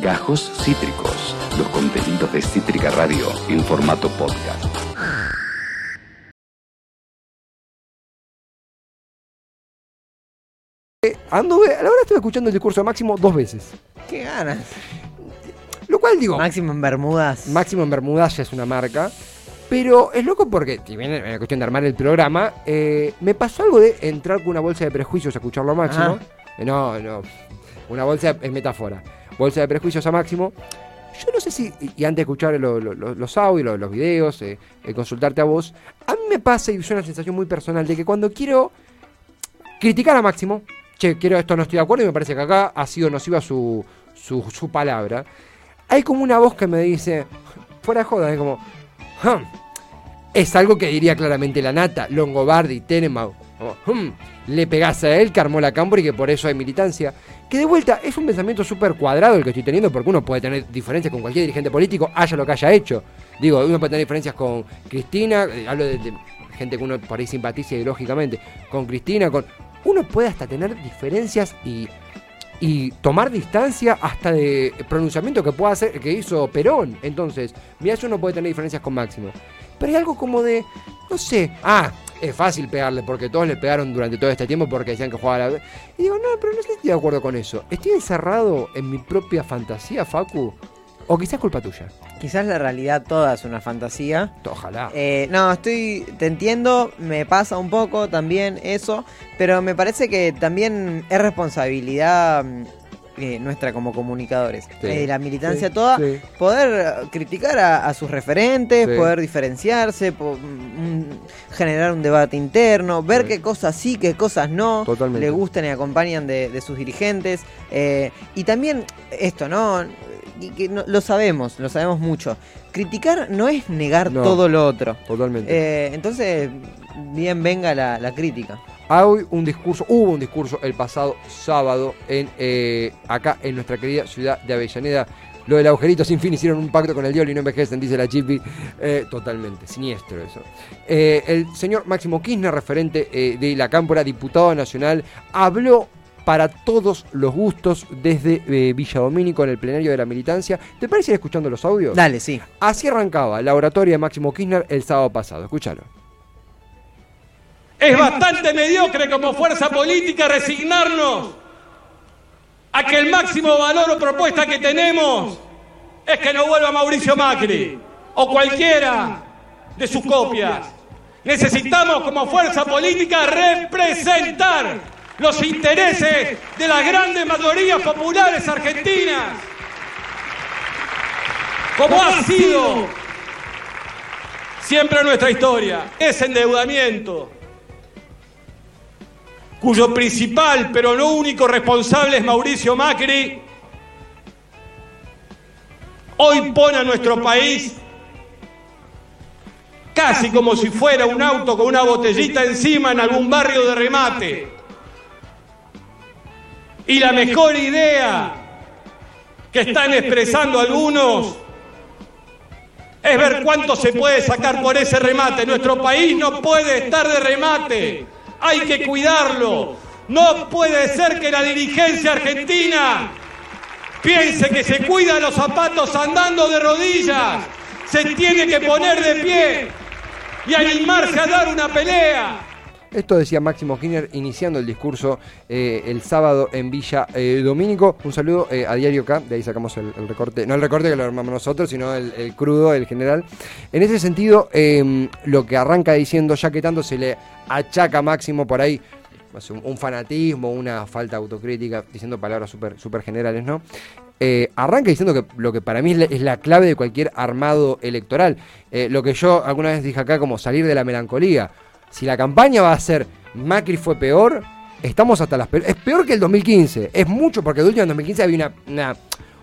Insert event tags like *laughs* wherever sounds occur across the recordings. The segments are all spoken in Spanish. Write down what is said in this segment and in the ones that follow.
Gajos Cítricos, los contenidos de Cítrica Radio en formato podcast. Anduve, a la hora estuve escuchando el discurso de Máximo dos veces. Qué ganas. Lo cual digo, Máximo en Bermudas. Máximo en Bermudas ya es una marca. Pero es loco porque, si bien es cuestión de armar el programa, eh, me pasó algo de entrar con una bolsa de prejuicios a escucharlo a Máximo. Eh, no, no. Una bolsa es metáfora. Bolsa de prejuicios a Máximo. Yo no sé si, y antes de escuchar lo- lo- lo- los audios, los videos, eh, eh, consultarte a vos, a mí me pasa y es una sensación muy personal de que cuando quiero criticar a Máximo, che, quiero esto, no estoy de acuerdo y me parece que acá ha sido nociva su, su, palabra, hay como una voz que me dice, fuera de joda, es como, "Hum, es algo que diría claramente la nata, Longobardi, Tenenbaum, "Hum, le pegás a él que armó la Cámpora y que por eso hay militancia. Que de vuelta es un pensamiento súper cuadrado el que estoy teniendo, porque uno puede tener diferencias con cualquier dirigente político, haya lo que haya hecho. Digo, uno puede tener diferencias con Cristina, eh, hablo de, gente que uno por ahí simpatiza ideológicamente, con Cristina, con. Uno puede hasta tener diferencias y, y tomar distancia hasta de pronunciamiento que pueda hacer, que hizo Perón. Entonces, mira, eso uno puede tener diferencias con Máximo. Pero hay algo como de, no sé, ah, es fácil pegarle porque todos le pegaron durante todo este tiempo porque decían que jugaba a la... Y digo, no, pero no estoy de acuerdo con eso. ¿Estoy encerrado en mi propia fantasía, Facu? ¿O quizás es culpa tuya? Quizás la realidad toda es una fantasía. Ojalá. Eh, no, estoy, te entiendo, me pasa un poco también eso, pero me parece que también es responsabilidad mm, eh, nuestra como comunicadores, Sí. eh, la militancia Sí, toda, sí. poder eh, criticar a, a sus referentes, poder diferenciarse, po- mm, generar un debate interno, ver qué cosas sí, qué cosas no, Totalmente. le gustan y acompañan de, de sus dirigentes. eh, y también esto, ¿no? Y que no- lo sabemos, lo sabemos mucho. Criticar no es negar No. todo lo otro. Totalmente. Entonces, bien venga la, la crítica. Hay un discurso, hubo un discurso el pasado sábado en eh, acá en nuestra querida ciudad de Avellaneda. Lo del agujerito sin fin hicieron un pacto con el diablo y no envejecen, dice la Chipi. Eh, totalmente, siniestro eso. Eh, el señor Máximo Kirchner, referente eh, de la Cámpora, diputado nacional, habló para todos los gustos desde eh, Villa Domínico en el plenario de la militancia. ¿Te parece ir escuchando los audios? Dale, sí. Así arrancaba la oratoria de Máximo Kirchner el sábado pasado. Escúchalo. Es bastante mediocre como fuerza política resignarnos a que el máximo valor o propuesta que tenemos es que no vuelva Mauricio Macri o cualquiera de sus copias. Necesitamos como fuerza política representar los intereses de las grandes mayorías populares argentinas, como ha sido siempre nuestra historia. Ese endeudamiento cuyo principal pero no único responsable es Mauricio Macri, hoy pone a nuestro país casi como si fuera un auto con una botellita encima en algún barrio de remate. Y la mejor idea que están expresando algunos es ver cuánto se puede sacar por ese remate. Nuestro país no puede estar de remate. Hay que cuidarlo. No puede ser que la dirigencia argentina piense que se cuida los zapatos andando de rodillas. Se tiene que poner de pie y animarse a dar una pelea. Esto decía Máximo Kirchner iniciando el discurso eh, el sábado en Villa eh, Domínico. Un saludo eh, a Diario K, de ahí sacamos el, recorte, no el recorte que lo armamos nosotros, sino el, crudo, el general. En ese sentido, eh, lo que arranca diciendo, ya que tanto se le achaca a Máximo por ahí, un, fanatismo, una falta de autocrítica, diciendo palabras súper super generales, ¿no? Eh, arranca diciendo que lo que para mí es la, clave de cualquier armado electoral. Lo que yo alguna vez dije acá como salir de la melancolía. Si la campaña va a ser Macri fue peor, estamos hasta las peores. Es peor que el 2015. Es mucho porque de último en 2015 había una, una,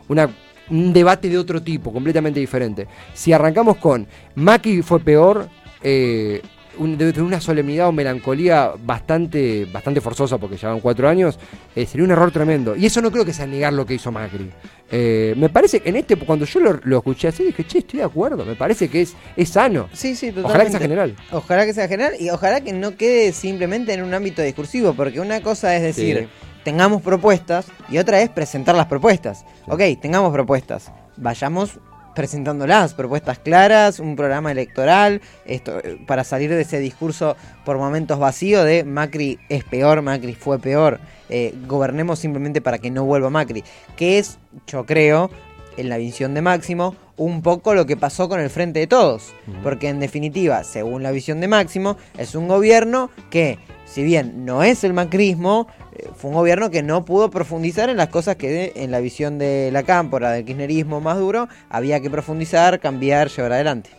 una- un debate de otro tipo, completamente diferente. Si arrancamos con Macri fue peor, eh, un- de, de una solemnidad o melancolía bastante, bastante forzosa, porque llevan cuatro años, eh, sería un error tremendo. Y eso no creo que sea negar lo que hizo Macri. Eh, me parece que en este, cuando yo lo, lo escuché así, dije, che, estoy de acuerdo. Me parece que es, es sano. Sí, sí, totalmente. Ojalá que sea general. Ojalá que sea general y ojalá que no quede simplemente en un ámbito discursivo, porque una cosa es decir, Sí. tengamos propuestas y otra es presentar las propuestas. Ok, tengamos propuestas. Vayamos presentándolas, propuestas claras, un programa electoral, esto, eh, para salir de ese discurso por momentos vacío de Macri es peor, Macri fue peor, eh, gobernemos simplemente para que no vuelva Macri, que es, yo creo, en la visión de Máximo, un poco lo que pasó con el Frente de Todos, porque en definitiva, según la visión de Máximo, es un gobierno que, si bien no es el macrismo, fue un gobierno que no pudo profundizar en las cosas que en la visión de la cámpora, del kirchnerismo más duro, había que profundizar, cambiar, llevar adelante.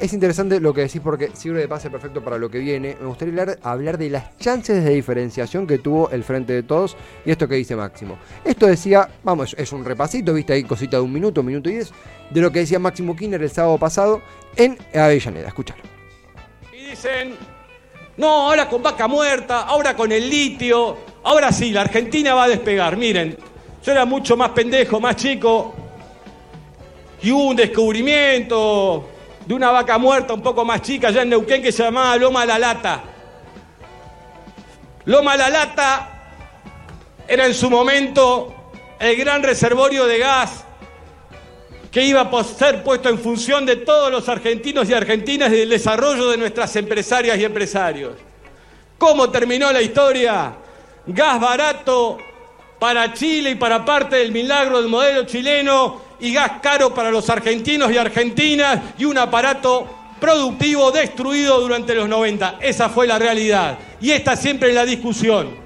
Es interesante lo que decís porque sirve de pase perfecto para lo que viene. Me gustaría hablar, hablar, de las chances de diferenciación que tuvo el Frente de Todos y esto que dice Máximo. Esto decía, vamos, es un repasito, viste ahí cosita de un minuto, un minuto y diez, de lo que decía Máximo Kirchner el sábado pasado en Avellaneda. Escuchalo. Y dicen, no, ahora con vaca muerta, ahora con el litio, ahora sí, la Argentina va a despegar. Miren, yo era mucho más pendejo, más chico, y hubo un descubrimiento de una vaca muerta un poco más chica allá en Neuquén que se llamaba Loma La Lata. Loma La Lata era en su momento el gran reservorio de gas que iba a ser puesto en función de todos los argentinos y argentinas y del desarrollo de nuestras empresarias y empresarios. ¿Cómo terminó la historia? Gas barato para Chile y para parte del milagro del modelo chileno y gas caro para los argentinos y argentinas y un aparato productivo destruido durante los 90. Esa fue la realidad. Y esta siempre es la discusión.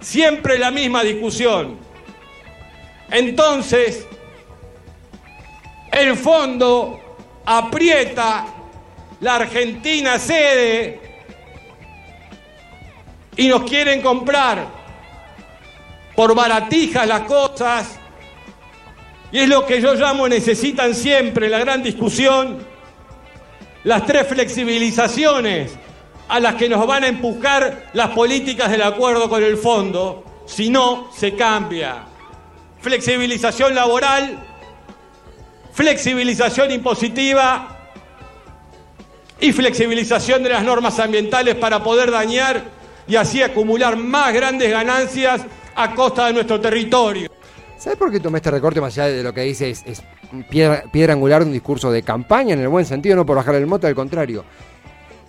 Siempre la misma discusión. Entonces, el fondo aprieta, la Argentina cede y nos quieren comprar por baratijas las cosas y es lo que yo llamo necesitan siempre la gran discusión, las tres flexibilizaciones a las que nos van a empujar las políticas del acuerdo con el fondo, si no se cambia. Flexibilización laboral, flexibilización impositiva y flexibilización de las normas ambientales para poder dañar y así acumular más grandes ganancias a costa de nuestro territorio. ¿Sabes por qué tomé este recorte más allá de lo que dice es, piedra, angular de un discurso de campaña en el buen sentido, no por bajar el moto, al contrario?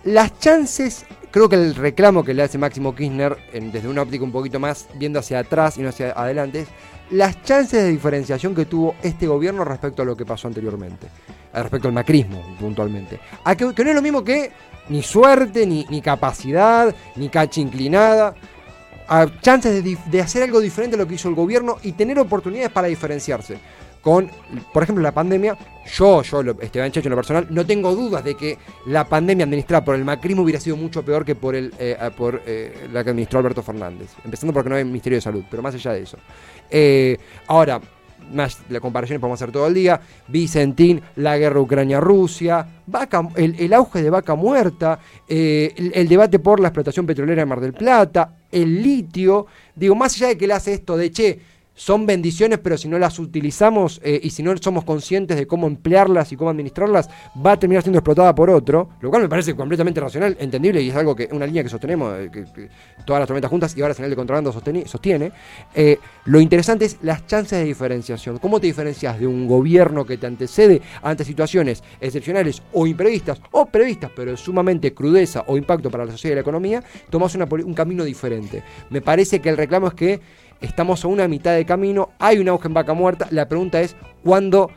Las chances, creo que el reclamo que le hace Máximo Kirchner, desde una óptica un poquito más viendo hacia atrás y no hacia adelante, es las chances de diferenciación que tuvo este gobierno respecto a lo que pasó anteriormente, eh, respecto al macrismo puntualmente. que, que no es lo mismo que ni suerte, ni, ni capacidad, ni cacha inclinada a chances de, hacer algo diferente a lo que hizo el gobierno y tener oportunidades para diferenciarse. Con, por ejemplo, la pandemia, yo, yo, Esteban Checho en lo personal, no tengo dudas de que la pandemia administrada por el macrismo hubiera sido mucho peor que por, el, eh, por eh, la que administró Alberto Fernández. Empezando porque no hay Ministerio de Salud, pero más allá de eso. Eh, ahora, más la comparación podemos hacer todo el día, Vicentín, la guerra Ucrania-Rusia, el, auge de vaca muerta, el, debate por la explotación petrolera en Mar del Plata, el litio, digo, más allá de que él hace esto de, che, son bendiciones, pero si no las utilizamos eh, y si no somos conscientes de cómo emplearlas y cómo administrarlas, va a terminar siendo explotada por otro, lo cual me parece completamente racional, entendible y es algo que una línea que sostenemos, eh, que, todas las tormentas juntas y ahora Señal de Contrabando sostiene. Eh, lo interesante es las chances de diferenciación. ¿Cómo te diferencias de un gobierno que te antecede ante situaciones excepcionales o imprevistas o previstas, pero sumamente crudeza o impacto para la sociedad y la economía? Tomas un camino diferente. Me parece que el reclamo es que estamos a una mitad de camino, hay un auge en vaca muerta, la pregunta es cuándo,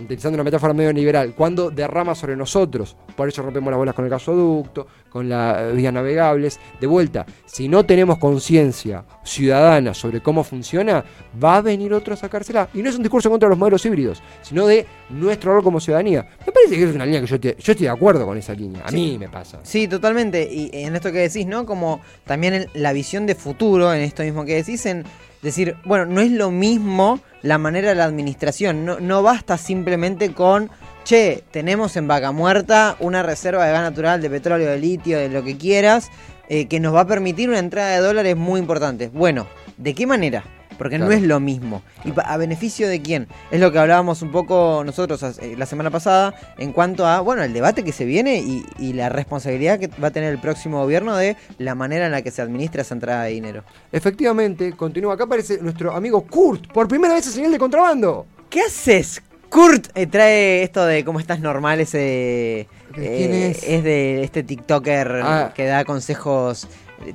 utilizando una metáfora medio liberal, cuándo derrama sobre nosotros, por eso rompemos las bolas con el gasoducto, con las vías navegables, de vuelta, si no tenemos conciencia ciudadana sobre cómo funciona, va a venir otro a sacársela. Y no es un discurso contra los modelos híbridos, sino de nuestro rol como ciudadanía. Me parece que es una línea que yo, yo estoy de acuerdo con esa línea, a mí me pasa. Sí, totalmente, y en esto que decís, ¿no? Como también la visión de futuro, en esto mismo que decís, en decir, bueno, no es lo mismo la manera de la administración, no, no basta simplemente con che, tenemos en Vaca Muerta una reserva de gas natural, de petróleo, de litio, de lo que quieras, eh, que nos va a permitir una entrada de dólares muy importante. Bueno, ¿de qué manera? Porque no es lo mismo. ¿Y a beneficio de quién? Es lo que hablábamos un poco nosotros eh, la semana pasada en cuanto a, bueno, el debate que se viene y, y la responsabilidad que va a tener el próximo gobierno de la manera en la que se administra esa entrada de dinero. Efectivamente, continúa. Acá aparece nuestro amigo Kurt, por primera vez en señal de contrabando. ¿Qué haces? Kurt eh, trae esto de cómo estás normal, ese... ¿Quién eh, es? de este TikToker Ah. que da consejos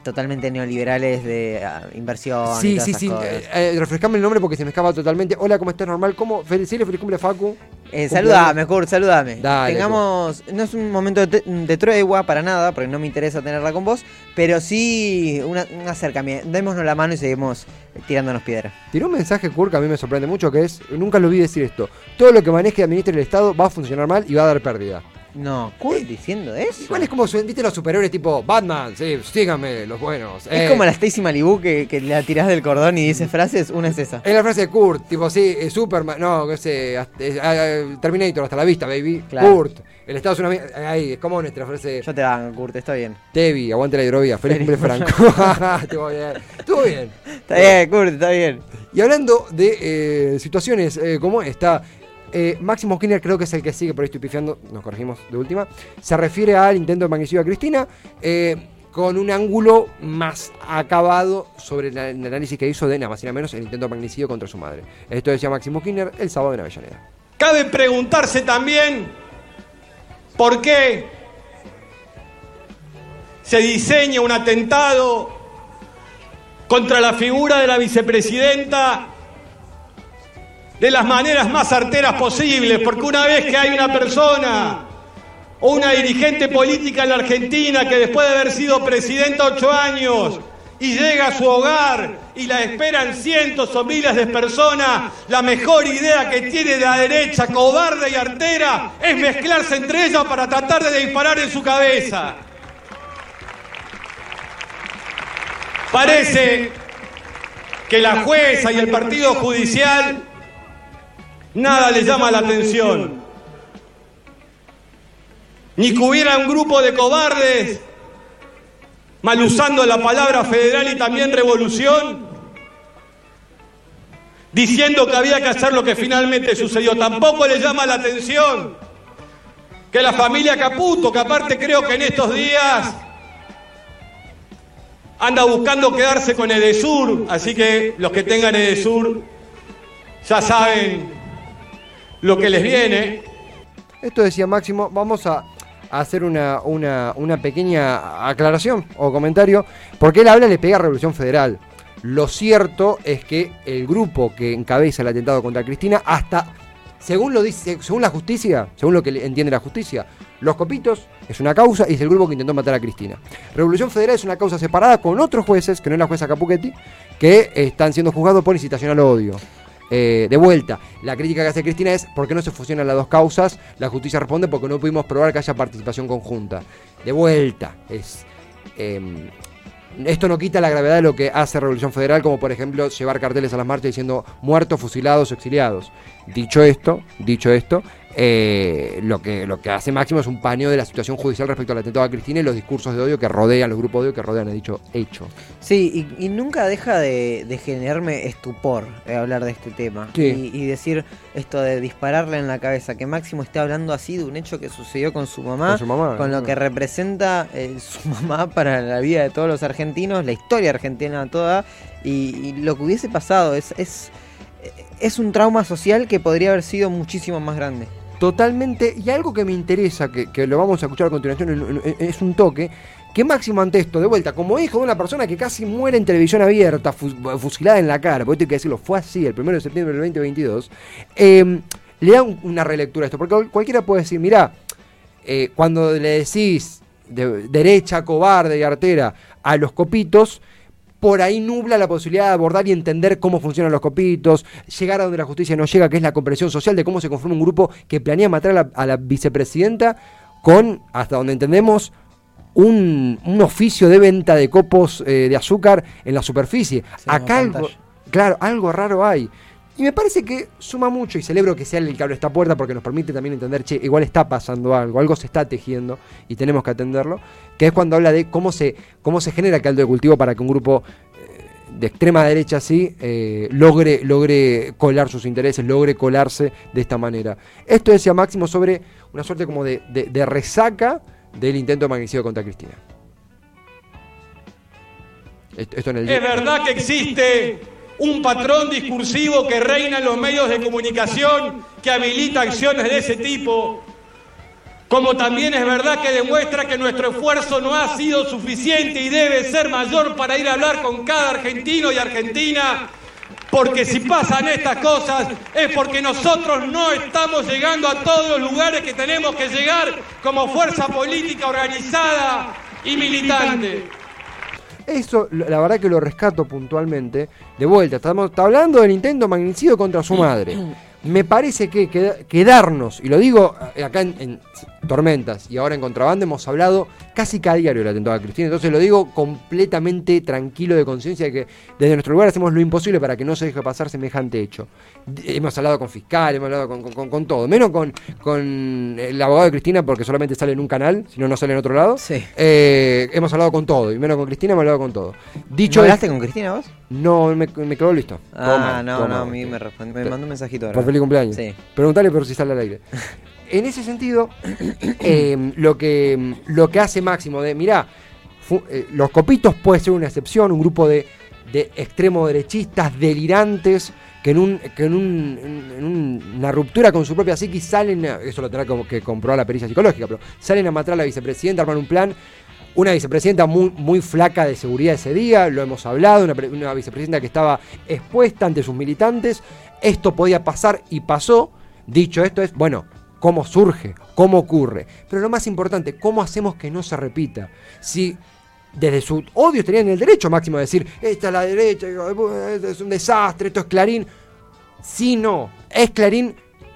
totalmente neoliberales de ah, inversión. y Sí, todas sí, esas sí. cosas. eh, eh, refrescame el nombre porque se me escapa totalmente. Hola, ¿cómo estás? Normal. ¿Cómo? Feliz, sí, feliz cumple, Facu. Eh, saludame, Kurt, saludame. Dale, Tengamos, no es un momento de, de tregua para nada, porque no me interesa tenerla con vos, pero sí una, un acercamiento. Démonos la mano y seguimos tirándonos piedra. Tiró un mensaje, Kurt, que a mí me sorprende mucho, que es, nunca lo vi decir esto, todo lo que maneje y administre el Estado va a funcionar mal y va a dar pérdida. No, Kurt diciendo eso. Igual es como, viste, los superhéroes tipo Batman, sí, síganme, los buenos. Es eh. como la Stacy Malibu que, que la tirás del cordón y dice frases, una es esa. Es la frase de Kurt, tipo, sí, eh, Superman, no, qué sé, hasta- eh, ah, Terminator, hasta la vista, baby. Claro. Kurt, el Estado es una... Ahí, es como nuestra frase... Yo te banco, Kurt, está bien. Tevi, aguante la hidrovía, feliz cumple Franco. *laughs* Estuvo bien, estuvo bien. Está bien, Kurt, está bien. Y hablando de eh, situaciones eh, como esta, eh, Máximo Skinner creo que es el que sigue, por ahí estoy pifiando, nos corregimos de última, se refiere al intento de magnicidio a Cristina eh, con un ángulo más acabado sobre el, análisis que hizo de nada más y nada menos el intento de magnicidio contra su madre. Esto decía Máximo Skinner el sábado en Avellaneda. Cabe preguntarse también por qué se diseña un atentado contra la figura de la vicepresidenta de las maneras más arteras posibles, porque una vez que hay una persona o una dirigente política en la Argentina que después de haber sido presidenta ocho años y llega a su hogar y la esperan cientos o miles de personas, la mejor idea que tiene la derecha, cobarde y artera, es mezclarse entre ellas para tratar de disparar en su cabeza. Parece que la jueza y el partido judicial nada les llama la atención. Ni que hubiera un grupo de cobardes mal usando la palabra federal y también revolución, diciendo que había que hacer lo que finalmente sucedió. Tampoco les llama la atención que la familia Caputo, que aparte creo que en estos días anda buscando quedarse con Edesur, así que los que tengan Edesur ya saben lo que les viene. Esto decía Máximo, vamos a hacer una, una, una pequeña aclaración o comentario, porque él habla y le pega a Revolución Federal. Lo cierto es que el grupo que encabeza el atentado contra Cristina, hasta, según lo dice, según la justicia, según lo que entiende la justicia, los copitos es una causa y es el grupo que intentó matar a Cristina. Revolución Federal es una causa separada con otros jueces, que no es la jueza Capuchetti, que están siendo juzgados por incitación al odio. Eh, de vuelta, la crítica que hace Cristina es ¿por qué no se fusionan las dos causas? La justicia responde porque no pudimos probar que haya participación conjunta. De vuelta, es... em, esto no quita la gravedad de lo que hace Revolución Federal, como por ejemplo llevar carteles a las marchas diciendo muertos, fusilados exiliados. Dicho esto, dicho esto, eh, lo, que, lo que hace Máximo es un paño de la situación judicial respecto al atentado a Cristina y los discursos de odio que rodean, los grupos de odio que rodean a dicho hecho. Sí, y, y nunca deja de, de generarme estupor eh, hablar de este tema. Sí. Y, y decir esto de dispararle en la cabeza, que Máximo esté hablando así de un hecho que sucedió con su mamá, Con su mamá, con lo que representa eh, su *laughs* mamá para la vida de todos los argentinos, la historia argentina toda, y, y lo que hubiese pasado es, es, es un trauma social que podría haber sido muchísimo más grande. Totalmente, y algo que me interesa, que, que lo vamos a escuchar a continuación, es un toque, que Máximo ante esto, de vuelta, como hijo de una persona que casi muere en televisión abierta, fus- fusilada en la cara, porque hay que decirlo, fue así el 1 de septiembre del 2022, eh, le da un- una relectura a esto, porque cual- cualquiera puede decir, mirá, eh, cuando le decís de- derecha, cobarde y artera a los copitos, por ahí nubla la posibilidad de abordar y entender cómo funcionan los copitos, llegar a donde la justicia no llega, que es la comprensión social de cómo se conforma un grupo que planea matar a la, a la vicepresidenta con, hasta donde entendemos, un, un oficio de venta de copos eh, de azúcar en la superficie. Acá algo, claro, algo raro hay. Y me parece que suma mucho y celebro que sea el que abre esta puerta porque nos permite también entender, che, igual está pasando algo, algo se está tejiendo y tenemos que atenderlo, que es cuando habla de cómo se, cómo se genera caldo de cultivo para que un grupo de extrema derecha sí, eh, logre, logre colar sus intereses, logre colarse de esta manera. Esto decía Máximo sobre una suerte como de, resaca del intento de magnicidio contra Cristina. Esto en el Es verdad que existe un patrón discursivo que reina en los medios de comunicación que habilita acciones de ese tipo. Como también es verdad que demuestra que nuestro esfuerzo no ha sido suficiente y debe ser mayor para ir a hablar con cada argentino y argentina. Porque si pasan estas cosas es porque nosotros no estamos llegando a todos los lugares que tenemos que llegar como fuerza política organizada y militante. Eso, la verdad que lo rescato puntualmente. De vuelta, estamos está hablando del intento magnicidio contra su madre. Me parece que queda- quedarnos, y lo digo eh, acá en, en Tormentas y ahora en Contrabando, hemos hablado casi cada diario del atentado a Cristina. Entonces lo digo completamente tranquilo de conciencia de que desde nuestro lugar hacemos lo imposible para que no se deje pasar semejante hecho. Hemos hablado con fiscal, hemos hablado con, con- con- con todo, menos con, con el abogado de Cristina porque solamente sale en un canal, si no, no sale en otro lado. Sí. Eh, hemos hablado con todo, y menos con Cristina hemos hablado con todo. Dicho ¿No es- hablaste con Cristina vos? No, me, me quedó listo. Ah, Toma, no, toma. no, a mí me, respondió- me mandó un mensajito ahora. Por feliz cumpleaños. Sí. Preguntale por si sale al aire. *laughs* En ese sentido, eh, *clears throat* lo, que, lo que hace Máximo de, mirá, fu- eh, los copitos puede ser una excepción, un grupo de, de extremo derechistas delirantes que en, un, que en, un- en- en un- una ruptura con su propia psiquis salen, a- eso lo tendrá como que comprobar la pericia psicológica, pero salen a matar a la vicepresidenta, arman un plan. Una vicepresidenta muy, flaca de seguridad ese día, lo hemos hablado, una, pre- una vicepresidenta que estaba expuesta ante sus militantes. Esto podía pasar y pasó. Dicho esto es, bueno, cómo surge, cómo ocurre. Pero lo más importante, cómo hacemos que no se repita. Si desde su odio tenían el derecho máximo a decir, esta es la derecha, es un desastre, esto es Clarín. Si no, es Clarín,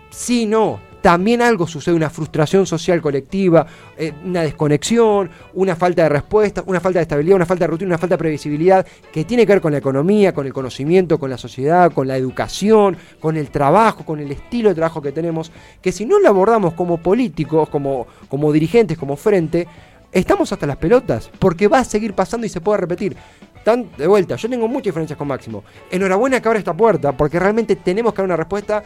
si no. También algo sucede, una frustración social colectiva, eh, una desconexión, una falta de respuesta, una falta de estabilidad, una falta de rutina, una falta de previsibilidad que tiene que ver con la economía, con el conocimiento, con la sociedad, con la educación, con el trabajo, con el estilo de trabajo que tenemos, que si no lo abordamos como políticos, como, como dirigentes, como frente, estamos hasta las pelotas, porque va a seguir pasando y se puede repetir. Tan, de vuelta, yo tengo muchas diferencias con Máximo. Enhorabuena que abra esta puerta, porque realmente tenemos que dar una respuesta.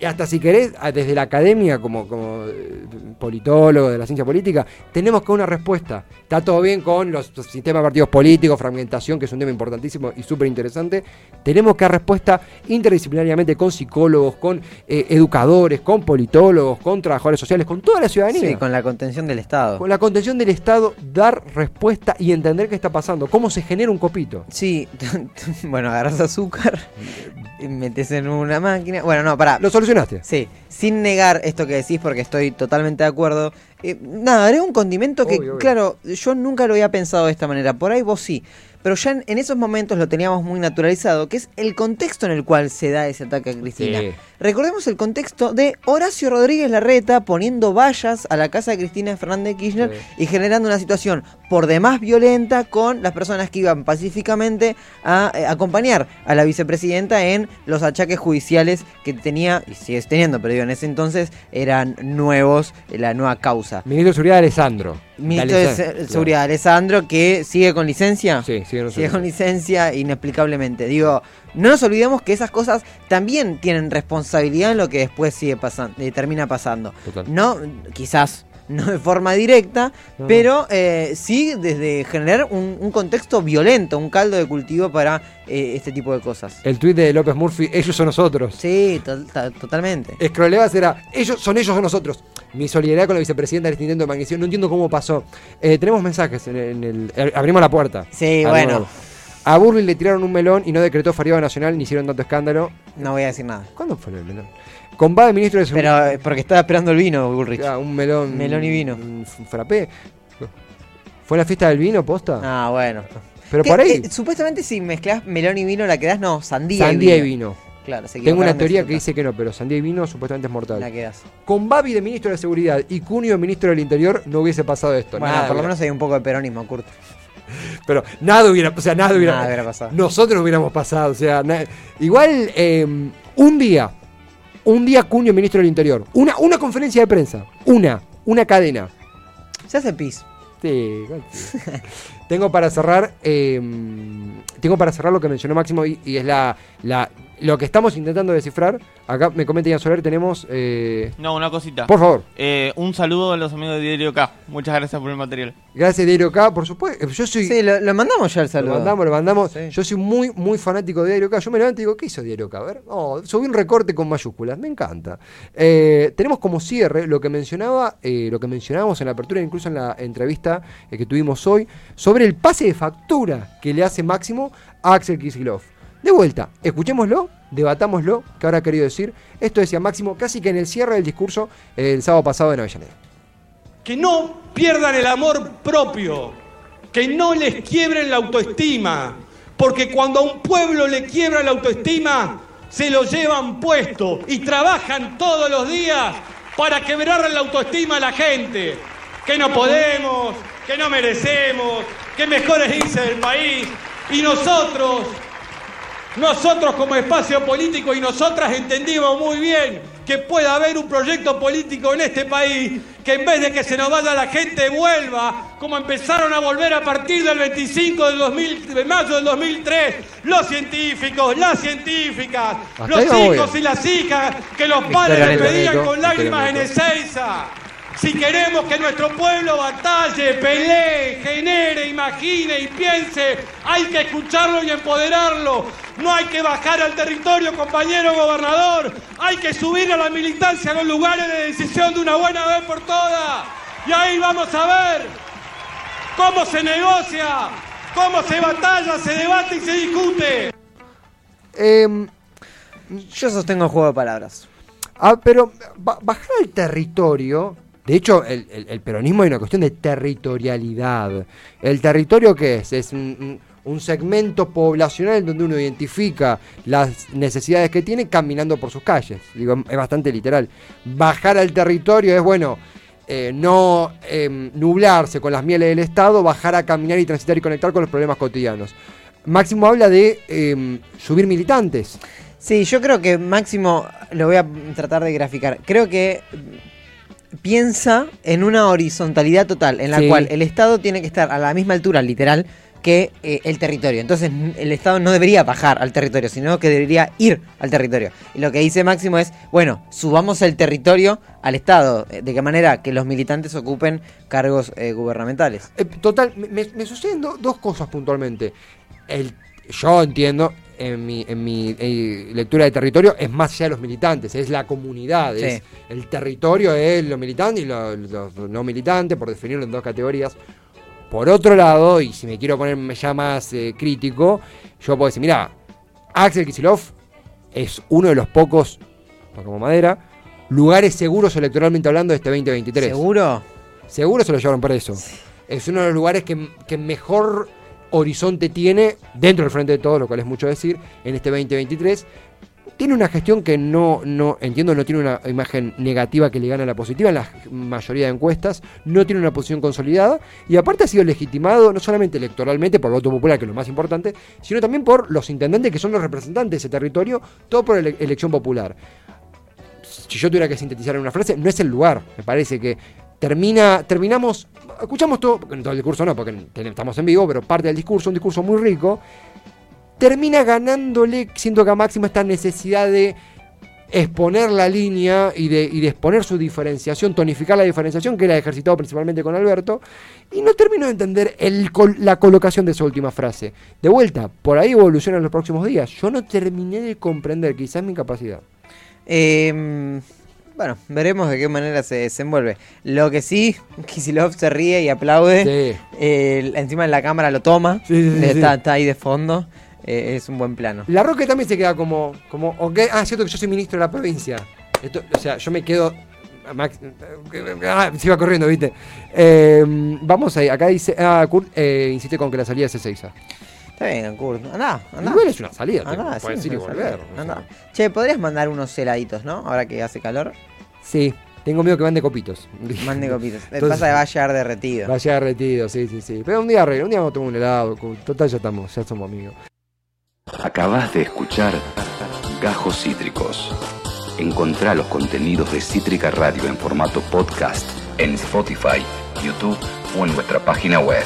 Y hasta si querés, desde la academia, como, como eh, politólogo de la ciencia política, tenemos que dar una respuesta. Está todo bien con los, los sistemas de partidos políticos, fragmentación, que es un tema importantísimo y súper interesante. Tenemos que dar respuesta interdisciplinariamente con psicólogos, con eh, educadores, con politólogos, con trabajadores sociales, con toda la ciudadanía. Sí, con la contención del Estado. Con la contención del Estado, dar respuesta y entender qué está pasando, cómo se genera un copito. Sí, *laughs* bueno, agarras azúcar, *laughs* metes en una máquina. Bueno, no, pará. ¿Lo solucionaste? Sí, sin negar esto que decís, porque estoy totalmente de acuerdo. Eh, nada, haré un condimento que, Obvio, obvio. claro, yo nunca lo había pensado de esta manera. Por ahí vos sí. Pero ya en, en esos momentos lo teníamos muy naturalizado, que es el contexto en el cual se da ese ataque a Cristina. Sí. Recordemos el contexto de Horacio Rodríguez Larreta poniendo vallas a la casa de Cristina Fernández de Kirchner Sí. y generando una situación por demás violenta con las personas que iban pacíficamente a eh, acompañar a la vicepresidenta en los achaques judiciales que tenía, y sigue teniendo, pero digo, en ese entonces eran nuevos, eh, la nueva causa. Ministro de Seguridad Alessandro. Ministro de claro. Seguridad, Alessandro, que sigue con licencia. Sí, sigue con Sigue con licencia. inexplicablemente. Digo, no nos olvidemos que esas cosas también tienen responsabilidad en lo que después sigue pasando, termina pasando. Total. No, quizás no de forma directa, No, pero eh, sí desde generar un, un contexto violento, un caldo de cultivo para eh, este tipo de cosas. El tuit de López Murphy, ellos son nosotros. Sí, to- ta- totalmente. Escroleabas era, ellos son ellos son nosotros. Mi solidaridad con la vicepresidenta de este intento de magnicidio, no entiendo cómo pasó. Eh, tenemos mensajes en, en el. abrimos la puerta. Sí, bueno. A Burley le tiraron un melón y no decretó feriado nacional ni hicieron tanto escándalo. No voy a decir nada. ¿Cuándo fue el melón? Con va de ministro de Seguridad. Pero eh, porque estaba esperando el vino, Bullrich. Ah, un melón. Melón y vino. Un frappé. ¿Fue la fiesta del vino, posta? Ah, bueno. Pero por ahí. Eh, supuestamente si mezclas melón y vino la quedás, no, sandía, sandía y y vino. vino. Claro, Tengo una teoría que dice que no, pero sandía y vino supuestamente es mortal. La quedás. Con Babi de ministro de Seguridad y Cunio de ministro del Interior no hubiese pasado esto. Bueno, nada por lo menos hay un poco de peronismo, Kurt. *laughs* Pero nada hubiera, o sea, nada hubiera, Nada hubiera pasado. Nosotros hubiéramos pasado, o sea, igual eh, un día, un día Cunio ministro del Interior, una, una conferencia de prensa, una, una cadena. Se hace pis. Sí, sí. tengo para cerrar. eh, tengo para cerrar lo que mencionó Máximo y, y es la, la lo que estamos intentando descifrar. Acá me comenta Ian Soler, tenemos. eh, No, una cosita. por favor. Eh, un saludo a los amigos de Diario K. Muchas gracias por el material. Gracias, Diario K, por supuesto. Yo soy. Sí, lo, lo mandamos ya el Lo saludo. mandamos, lo mandamos. Sí. Yo soy muy, muy fanático de Diario K. Yo me levanto y digo, ¿qué hizo Diario K? A ver, oh, subí un recorte con mayúsculas, me encanta. Eh, tenemos como cierre lo que mencionaba, eh, lo que mencionábamos en la apertura, incluso en la entrevista eh, que tuvimos hoy, sobre el pase de factura que le hace Máximo a Axel Kicillof. De vuelta, escuchémoslo, debatámoslo, que habrá querido decir. Esto decía Máximo casi que en el cierre del discurso el sábado pasado en Avellaneda. que no pierdan el amor propio, que no les quiebren la autoestima, porque cuando a un pueblo le quiebra la autoestima, se lo llevan puesto y trabajan todos los días para quebrar la autoestima a la gente, que no podemos, que no merecemos, que mejor es del país, y nosotros nosotros como espacio político y nosotras entendimos muy bien que puede haber un proyecto político en este país que en vez de que se nos vaya la gente vuelva, como empezaron a volver a partir del 25 del 2000 de mayo del 2003, los científicos, las científicas, Hasta los hijos y las hijas que los padres le pedían con lágrimas en. Ezeiza. Si queremos que nuestro pueblo batalle, pelee, genere, imagine y piense, hay que escucharlo y empoderarlo. No hay que bajar al territorio, compañero gobernador. Hay que subir a la militancia a los lugares de decisión de una buena vez por todas. Y ahí vamos a ver cómo se negocia, cómo se batalla, se debate y se discute. Em, Yo sostengo el juego de palabras. Ah, pero ba- bajar al territorio. De hecho, el, peronismo hay una cuestión de territorialidad. ¿El territorio qué es? Es un, segmento poblacional donde uno identifica las necesidades que tiene caminando por sus calles. Es bastante literal. Bajar al territorio es, bueno, eh, no em, nublarse con las mieles del Estado, bajar a caminar y transitar y conectar con los problemas cotidianos. Máximo habla de em, subir militantes. Sí, yo creo que Máximo, lo voy a tratar de graficar, creo que piensa en una horizontalidad total, en la Sí. cual el Estado tiene que estar a la misma altura, literal, que eh, el territorio. Entonces el Estado no debería bajar al territorio, sino que debería ir al territorio. Y lo que dice Máximo es, bueno, subamos el territorio al Estado, eh, de qué manera que los militantes ocupen cargos eh, gubernamentales. Eh, total, me, me- me suceden do- dos cosas puntualmente. El, yo entiendo, en mi, en mi eh, lectura de territorio, es más allá de los militantes, es la comunidad. Sí. Es, el territorio es los militantes y los, los no militantes, por definirlo en dos categorías. Por otro lado, y si me quiero poner ya más eh, crítico, yo puedo decir, mira, Axel Kisilov es uno de los pocos, como madera, lugares seguros electoralmente hablando de este 2023. ¿Seguro? Seguro se lo llevaron preso. Es uno de los lugares que, que mejor horizonte tiene dentro del frente de todos, lo cual es mucho decir, en este 2023. Tiene una gestión que no, no, entiendo, no tiene una imagen negativa que le gana a la positiva en la mayoría de encuestas, no tiene una posición consolidada y aparte ha sido legitimado no solamente electoralmente por el voto popular, que es lo más importante, sino también por los intendentes que son los representantes de ese territorio, todo por ele- elección popular si yo tuviera que sintetizar en una frase, no es el lugar. Me parece que termina, terminamos, escuchamos todo, todo el discurso no, porque estamos en vivo, pero parte del discurso, un discurso muy rico, termina ganándole, siento que a Máximo esta necesidad de exponer la línea y de, y de exponer su diferenciación, tonificar la diferenciación que él ha ejercitado principalmente con Alberto, y no termino de entender el la colocación de esa última frase. De vuelta, por ahí evoluciona en los próximos días. Yo no terminé de comprender, quizás mi capacidad. Eh, bueno, veremos de qué manera se desenvuelve. Lo que sí, *laughs* Kisilov se ríe y aplaude. Sí. Eh, encima en la cámara lo toma. Sí, sí, está, ahí de fondo. Eh, es un buen plano. La Roque también se queda como, como, ok, ah, cierto que yo soy ministro de la provincia. Esto, o sea, yo me quedo, Max, ah, se iba corriendo, viste. Eh, vamos ahí, acá dice, ah, Kurt eh, insiste con que la salida es Ezeiza. Está bien, Kurt. Andá, andá. Igual es una salida, te Andá, puedes sí, ir y volver. Andá. Che, podrías mandar unos heladitos, ¿no? Ahora que hace calor. Sí, tengo miedo que mande copitos. *laughs* Mande copitos. Entonces- pasa que va a llegar derretido. Vaya derretido, sí, sí, sí. Pero un día arreglo, un día vamos a tomar un helado. Total, ya estamos, ya somos amigos. Acabas de escuchar Gajos Cítricos. Encontrá los contenidos de Cítrica Radio en formato podcast en Spotify, YouTube o en nuestra página web